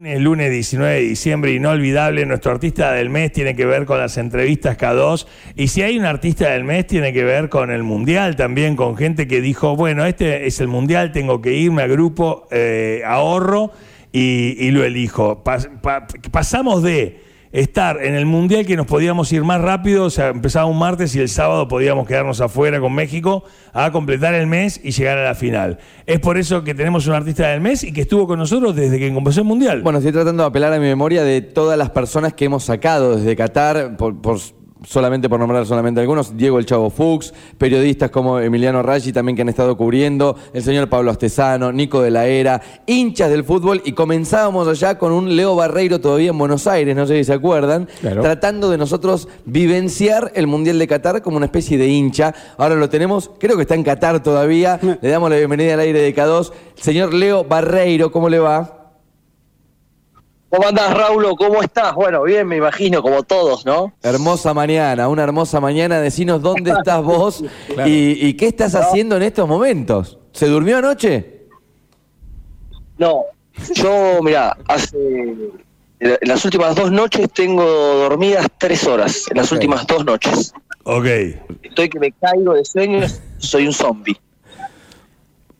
El lunes 19 de diciembre, inolvidable, nuestro artista del mes tiene que ver con las entrevistas K2 y si hay un artista del mes tiene que ver con el Mundial también, con gente que dijo, bueno, este es el Mundial, tengo que irme a grupo, eh, ahorro y, y lo elijo. Pas- pa- pasamos de estar en el Mundial que nos podíamos ir más rápido, o sea, empezaba un martes y el sábado podíamos quedarnos afuera con México, a completar el mes y llegar a la final. Es por eso que tenemos un artista del mes y que estuvo con nosotros desde que empezó el Mundial. Bueno, estoy tratando de apelar a mi memoria de todas las personas que hemos sacado desde Qatar, por, por- solamente por nombrar solamente algunos, Diego El Chavo Fuchs, periodistas como Emiliano Raggi también que han estado cubriendo, el señor Pablo Astesano, Nico de la Era, hinchas del fútbol y comenzábamos allá con un Leo Barreiro todavía en Buenos Aires, no sé si se acuerdan, Claro. tratando de nosotros vivenciar el Mundial de Qatar como una especie de hincha. Ahora lo tenemos, creo que está en Qatar todavía, le damos la bienvenida al aire de K2. Señor Leo Barreiro, ¿cómo le va? ¿Cómo andás, Raulo? ¿Cómo estás? Bueno, bien, me imagino, como todos, ¿no? Hermosa mañana, una hermosa mañana. Decinos dónde estás vos y, y qué estás haciendo en estos momentos. ¿Se durmió anoche? No, yo, mira, hace. En las últimas dos noches tengo dormidas tres horas. En las últimas dos noches. Ok. Estoy que me caigo de sueño, soy un zombie.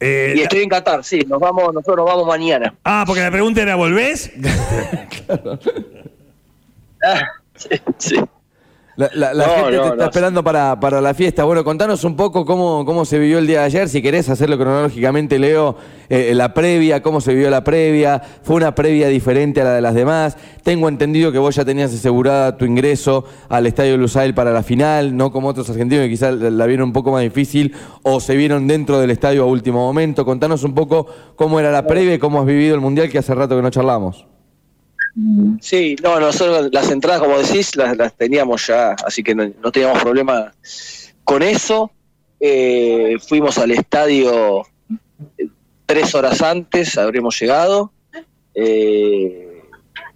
Eh, Y estoy en Qatar, sí, nos vamos, nosotros nos vamos mañana. Ah, porque la pregunta era, ¿volvés? Ah, sí, sí. La, la- la No, gente no, te está no. esperando para, para la fiesta. Bueno, contanos un poco cómo, cómo se vivió el día de ayer. Si querés hacerlo cronológicamente, Leo, eh, la previa, cómo se vivió la previa. Fue una previa diferente a la de las demás. Tengo entendido que vos ya tenías asegurada tu ingreso al Estadio Lusail para la final, no como otros argentinos que quizás la la vieron un poco más difícil o se vieron dentro del estadio a último momento. Contanos un poco cómo era la previa y cómo has vivido el Mundial que hace rato que no charlamos. Sí, no, nosotros las entradas, como decís, las, teníamos ya, así que no, teníamos problema con eso. Eh, fuimos al estadio eh, tres horas antes, habremos llegado. eh,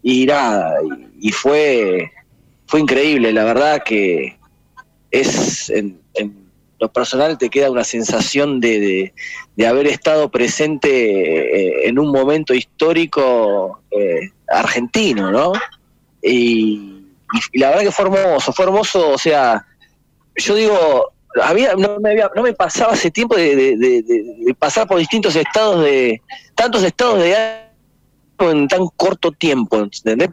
y nada, y, fue, fue increíble, la verdad que es en, en lo personal te queda una sensación de, de- de haber estado presente eh, en un momento histórico eh, argentino, ¿no? Y, la verdad que fue hermoso, fue hermoso, o sea, yo digo, había, no, me había- no me pasaba ese tiempo de, de- pasar por distintos estados de, tantos estados de ánimo en tan corto tiempo, ¿entendés?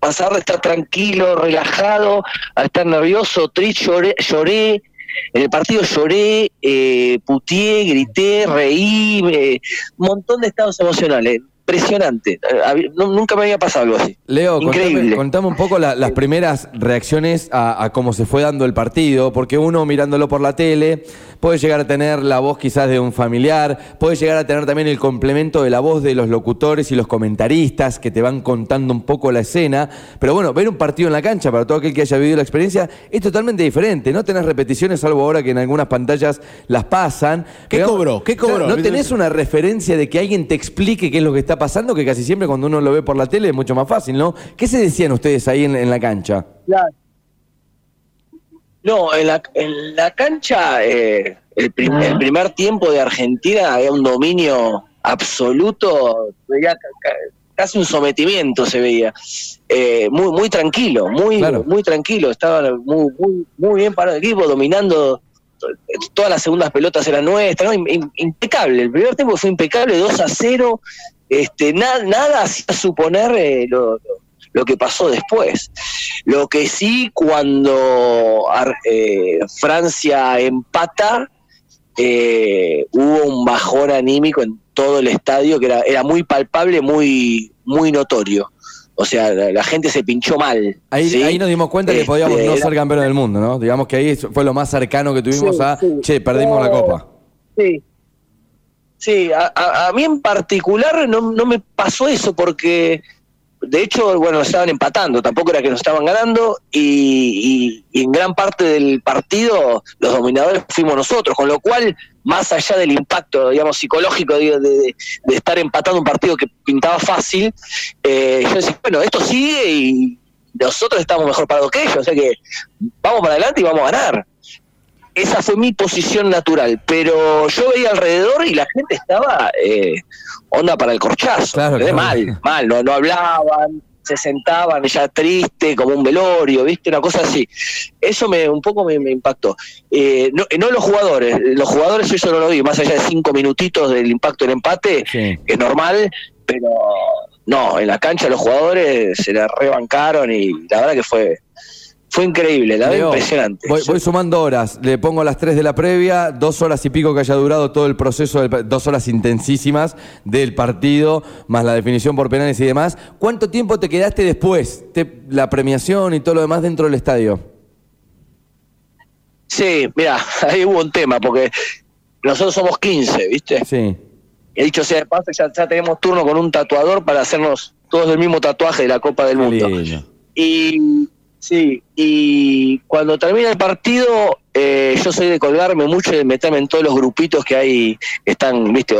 Pasar de estar tranquilo, relajado, a estar nervioso, triste, lloré, lloré, en el partido lloré, eh, puteé, grité, reí, eh, un montón de estados emocionales. Impresionante. Eh, nunca me había pasado algo así. Leo, contame, Increíble. contame un poco la- las primeras reacciones a, a cómo se fue dando el partido, porque uno mirándolo por la tele puede llegar a tener la voz quizás de un familiar, puede llegar a tener también el complemento de la voz de los locutores y los comentaristas que te van contando un poco la escena, pero bueno, ver un partido en la cancha para todo aquel que haya vivido la experiencia es totalmente diferente, no tenés repeticiones salvo ahora que en algunas pantallas las pasan. ¿Qué Pero, cobró? ¿Qué cobró? no tenés una referencia de que alguien te explique qué es lo que está pasando, que casi siempre cuando uno lo ve por la tele es mucho más fácil, ¿no? ¿Qué se decían ustedes ahí en, en la cancha? No, en la, en la cancha, eh, el, prim- el primer tiempo de Argentina había un dominio absoluto, veía ca- ca- casi un sometimiento se veía. Eh, muy muy tranquilo, muy Claro. muy tranquilo, estaba muy, muy, muy bien parado el equipo, dominando to- todas las segundas pelotas eran nuestras, ¿no? Im- im- impecable. El primer tiempo fue impecable, 2 a 0, este, na- nada hacía suponer eh, lo, lo- lo que pasó después. Lo que sí, cuando eh, Francia empata, eh, hubo un bajón anímico en todo el estadio que era, era muy palpable, muy, muy notorio. O sea, la, la gente se pinchó mal. Ahí, ¿sí? ahí nos dimos cuenta que Este, podíamos no era- ser campeones del mundo, ¿no? Digamos que ahí fue lo más cercano que tuvimos Sí, a, sí. che, perdimos la No. copa. Sí. Sí, a, a- a mí en particular no, no me pasó eso porque, de hecho, bueno, estaban empatando, tampoco era que nos estaban ganando y, y- y en gran parte del partido los dominadores fuimos nosotros, con lo cual, más allá del impacto, digamos, psicológico de estar empatando un partido que pintaba fácil, eh, yo decía, bueno, esto sigue y nosotros estamos mejor parados que ellos, o sea que vamos para adelante y vamos a ganar. Esa fue mi posición natural, pero yo veía alrededor y la gente estaba eh, onda para el corchazo, Claro, claro. mal, mal, no, no hablaban, se sentaban ya triste, como un velorio, ¿viste? Una cosa así. Eso me un poco me, me impactó. Eh, no, no los jugadores, los jugadores eso no lo vi, más allá de cinco minutitos del impacto del empate, Sí. que es normal, pero no, en la cancha los jugadores se la rebancaron y la verdad que fue fue increíble, la verdad impresionante. Voy, voy sumando horas. Le pongo las 3 de la previa, dos horas y pico que haya durado todo el proceso, del dos horas intensísimas del partido, más la definición por penales y demás. ¿Cuánto tiempo te quedaste después? Te- la premiación y todo lo demás dentro del estadio. Sí, mira, ahí hubo un tema, porque nosotros somos 15, ¿viste? Sí. He dicho sea de paso, ya, ya tenemos turno con un tatuador para hacernos todos el mismo tatuaje de la Copa del Mundo. Y sí, y cuando termina el partido, eh, yo soy de colgarme mucho y de meterme en todos los grupitos que hay, están, viste,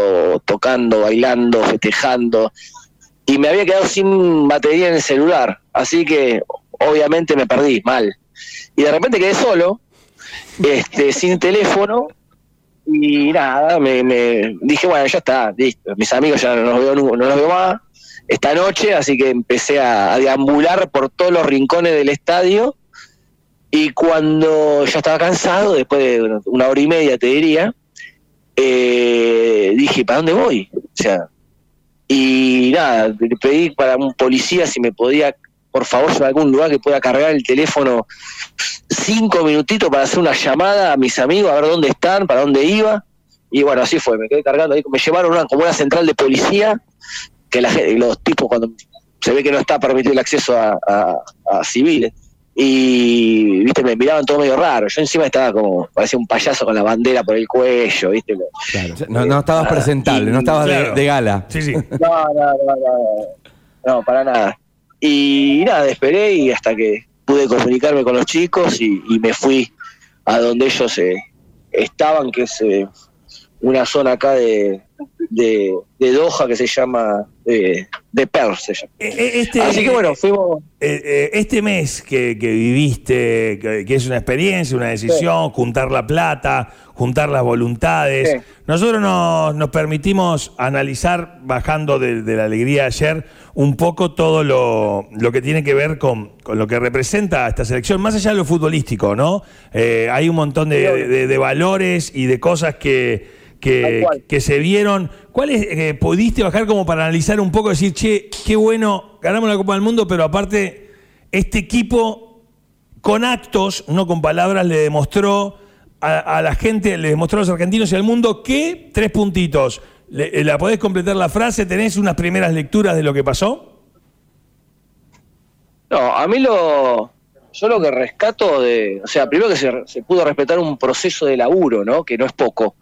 tocando, bailando, festejando. Y me había quedado sin batería en el celular, así que obviamente me perdí mal. Y de repente quedé solo, este, sin teléfono, y nada, me, me dije, bueno, ya está, listo. Mis amigos ya no los veo, no los veo más esta noche, así que empecé a, a deambular por todos los rincones del estadio. Y cuando ya estaba cansado, después de una- hora y media, te diría, eh, dije, ¿para dónde voy? O sea, y nada, le pedí para un policía si me podía, por favor, a algún lugar que pueda cargar el teléfono cinco minutitos para hacer una llamada a mis amigos, a ver dónde están, para dónde iba. Y bueno, así fue, me quedé cargando ahí, me llevaron una, como una central de policía, que la gente, los tipos cuando se ve que no está permitido el acceso a, a- a civiles. Y, viste, me miraban todo medio raro. Yo encima estaba como, parecía un payaso con la bandera por el cuello, viste. No, no estabas Nada. presentable, Y- no estabas de- claro. de, gala. Sí, sí. No, no, no, no, no, para nada. Y nada, esperé y hasta que pude comunicarme con los chicos y, y me fui a donde ellos eh, estaban, que es eh, una zona acá de, de, de Doha que se llama eh, de Perth. se llama. Eh, eh, Este, Así que bueno, fuimos. este mes que, que viviste, que, que es una experiencia, una decisión, juntar la plata, juntar las voluntades, Sí. nosotros nos, nos permitimos analizar, bajando de, de la alegría de ayer, un poco todo lo, lo que tiene que ver con, con lo que representa esta selección, más allá de lo futbolístico, ¿no? Eh, hay un montón de, de- de valores y de cosas que, que, se vieron. ¿Cuáles eh, pudiste bajar como para analizar un poco, decir, che, qué bueno, ganamos la Copa del Mundo, pero aparte, este equipo con actos, no con palabras, le demostró a, a la gente, le demostró a los argentinos y al mundo que, tres puntitos, Le- eh, ¿la podés completar la frase? ¿Tenés unas primeras lecturas de lo que pasó? No, a mí lo. Yo lo que rescato de. O sea, primero que se, se pudo respetar un proceso de laburo, ¿no? Que no es poco.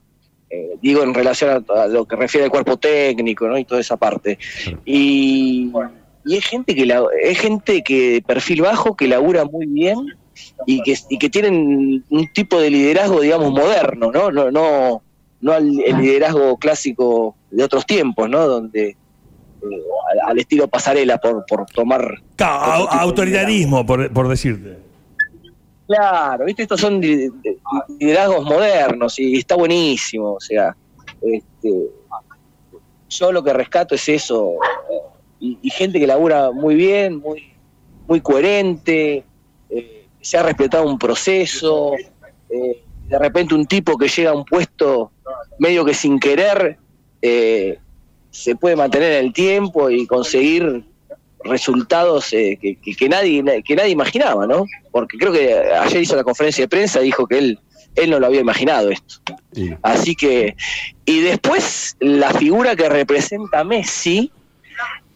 Eh, digo, en relación a, a lo que refiere al cuerpo técnico, ¿no? Y toda esa parte. Y, y es gente que la, es gente que de perfil bajo que labura muy bien y que, y que tienen un tipo de liderazgo, digamos, moderno, ¿no? No, no, no al, el liderazgo clásico de otros tiempos, ¿no? Donde eh, al, al estilo pasarela por, por tomar autoritarismo, por, por decirte. Claro, viste, estos son li- li- liderazgos modernos y está buenísimo, o sea, este, yo lo que rescato es eso, y, y gente que labura muy bien, muy, muy coherente, eh, se ha respetado un proceso, eh, de repente un tipo que llega a un puesto medio que sin querer, eh, se puede mantener en el tiempo y conseguir resultados eh, que, que- que nadie que nadie imaginaba, ¿no? Porque creo que ayer hizo la conferencia de prensa y dijo que él él no lo había imaginado esto. Así que y después la figura que representa Messi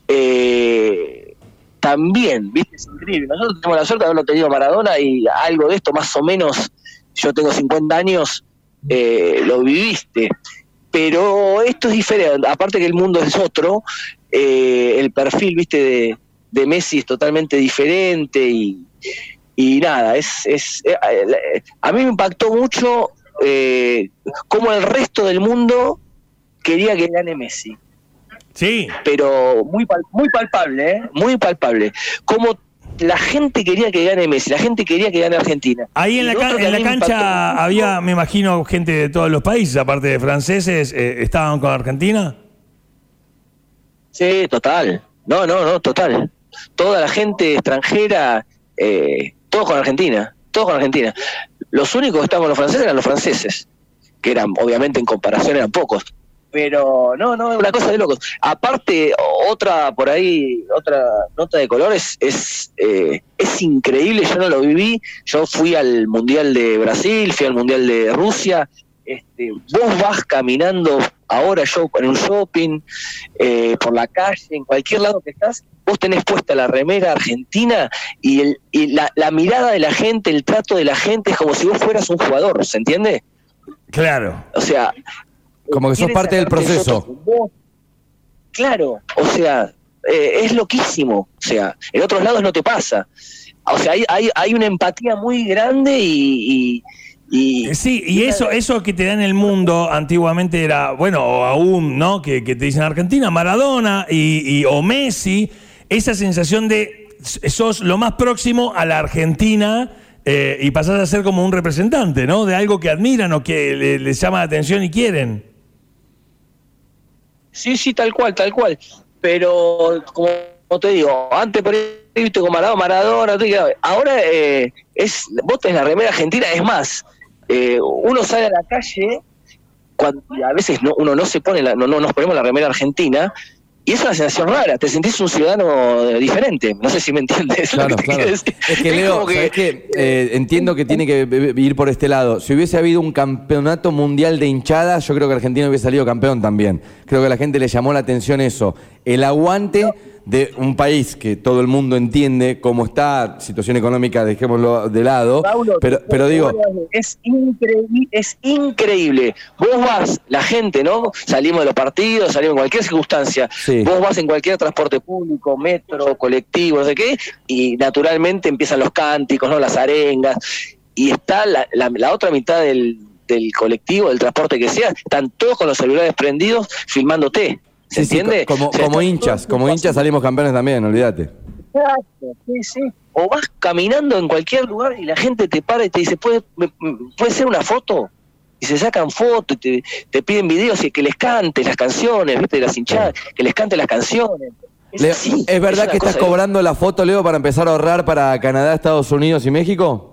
eh, también, viste, es increíble. Nosotros tenemos la suerte de haberlo tenido Maradona y algo de esto más o menos, yo tengo 50 años, eh, lo viviste. Pero esto es diferente, aparte que el mundo es otro, eh, el perfil, viste, de, de Messi es totalmente diferente y, y nada, es, es eh, a mí me impactó mucho eh, cómo el resto del mundo quería que gane Messi Sí, pero muy pal- muy palpable, ¿eh? muy palpable. Como la gente quería que gane Messi, la gente quería que gane Argentina. Ahí en la, en la cancha había, me imagino, gente de todos los países, aparte de franceses, eh, ¿estaban con Argentina? Sí, total. No, no, no, total. Toda la gente extranjera, eh, todos con Argentina, todos con Argentina. Los únicos que estaban con los franceses eran los franceses, que eran, obviamente, en comparación eran pocos pero no, no, es una cosa de locos. Aparte, otra por ahí, otra nota de colores, es, eh, es increíble, yo no lo viví, yo fui al Mundial de Brasil, fui al Mundial de Rusia, este, vos vas caminando ahora yo en un shopping, eh, por la calle, en cualquier lado que estás, vos tenés puesta la remera argentina y, el, y la, la mirada de la gente, el trato de la gente es como si vos fueras un jugador, ¿se entiende? Claro. O sea, como que sos parte del proceso. Claro, o sea, eh, es loquísimo. O sea, en otros lados no te pasa. O sea, hay, hay, hay una empatía muy grande y, y sí, y eso, eso que te da en el mundo antiguamente era, bueno, o aún, ¿no? Que, te dicen Argentina, Maradona y, o Messi, esa sensación de sos lo más próximo a la Argentina eh, y pasás a ser como un representante, ¿no? De algo que admiran o que les llama la atención y quieren. Sí, sí, tal cual, tal cual. Pero, como, te digo, antes por ahí con Maradona, Maradona, ahora eh, es, vos tenés la remera argentina, es más, eh, uno sale a la calle, cuando, a veces no, uno no se pone, la, no, no nos ponemos la remera argentina, y es una sensación rara, te sentís un ciudadano diferente. No sé si me entiendes. Claro, claro. Es que Leo, que... Eh, entiendo que tiene que ir por este lado. Si hubiese habido un campeonato mundial de hinchadas, yo creo que Argentina hubiese salido campeón también. Creo que a la gente le llamó la atención eso. El aguante de un país que todo el mundo entiende cómo está, situación económica, dejémoslo de lado, pero, pero digo... Es increíble, es increíble. Vos vas, la gente, ¿no? Salimos de los partidos, salimos en cualquier circunstancia, vos vas en cualquier transporte público, metro, colectivo, no sé qué, y naturalmente empiezan los cánticos, ¿no? Las arengas, y está la, la, otra mitad del, del colectivo, del transporte que sea, están todos con los celulares prendidos filmándote. ¿Se entiende? como, como hinchas, como hinchas salimos campeones también, olvídate. Exacto, sí, sí. O vas caminando en cualquier lugar y la gente te para y te dice, ¿puede, puede ser una foto? Y se sacan fotos, y te, piden videos y que les cante las canciones, ¿viste? De las hinchadas, que les cante las canciones. Es, verdad que estás cobrando la foto, Leo, para empezar a ahorrar para Canadá, Estados Unidos y México?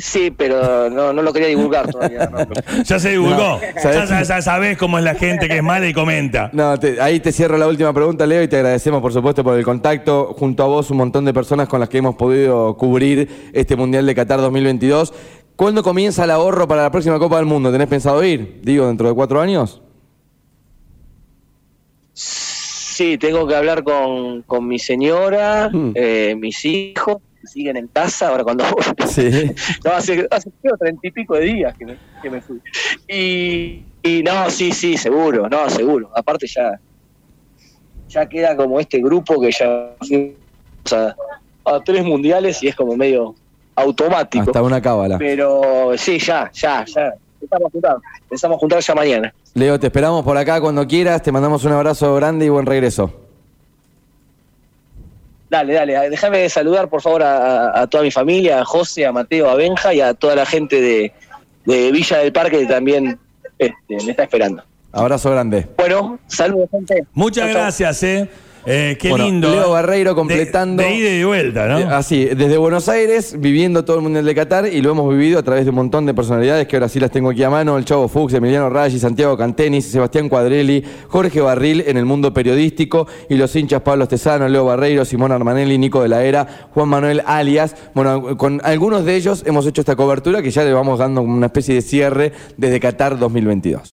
Sí, pero no, no lo quería divulgar todavía. ya se divulgó. ya, sabés cómo es la gente que es mala y comenta. No, ahí te cierro la última pregunta, Leo, y te agradecemos, por supuesto, por el contacto. Junto a vos, un montón de personas con las que hemos podido cubrir este Mundial de Qatar 2022. ¿Cuándo comienza el ahorro para la próxima Copa del Mundo? ¿Tenés pensado ir? Digo, dentro de cuatro años. Sí, tengo que hablar con, mi señora, mm. eh, mis hijos siguen en casa, ahora cuando Sí. no, hace, hace treinta y pico de días que me, que me fui. Y, y, no, sí, sí, seguro, no, seguro. Aparte ya, ya queda como este grupo que ya fuimos a, tres mundiales y es como medio automático. Hasta una cábala. Pero sí, ya, ya, ya. Estamos juntados. Empezamos a juntar ya mañana. Leo, te esperamos por acá cuando quieras. Te mandamos un abrazo grande y buen regreso. Dale, dale, déjame saludar por favor a, toda mi familia, a José, a Mateo, a Benja y a toda la gente de, Villa del Parque que también este, me está esperando. Abrazo grande. Bueno, saludos, gente. Muchas gracias, eh. Eh, qué lindo. Leo ¿eh? Barreiro completando. De, ida y de vuelta, ¿no? Eh, así, desde Buenos Aires, viviendo todo el Mundial de Qatar y lo hemos vivido a través de un montón de personalidades que ahora sí las tengo aquí a mano: el Chavo Fuchs, Emiliano Raggi, Santiago Cantenis, Sebastián Cuadrelli, Jorge Barril en el mundo periodístico y los hinchas Pablo Estesano, Leo Barreiro, Simón Armanelli, Nico de la Era, Juan Manuel Alias. Bueno, con algunos de ellos hemos hecho esta cobertura que ya le vamos dando una especie de cierre desde Qatar 2022.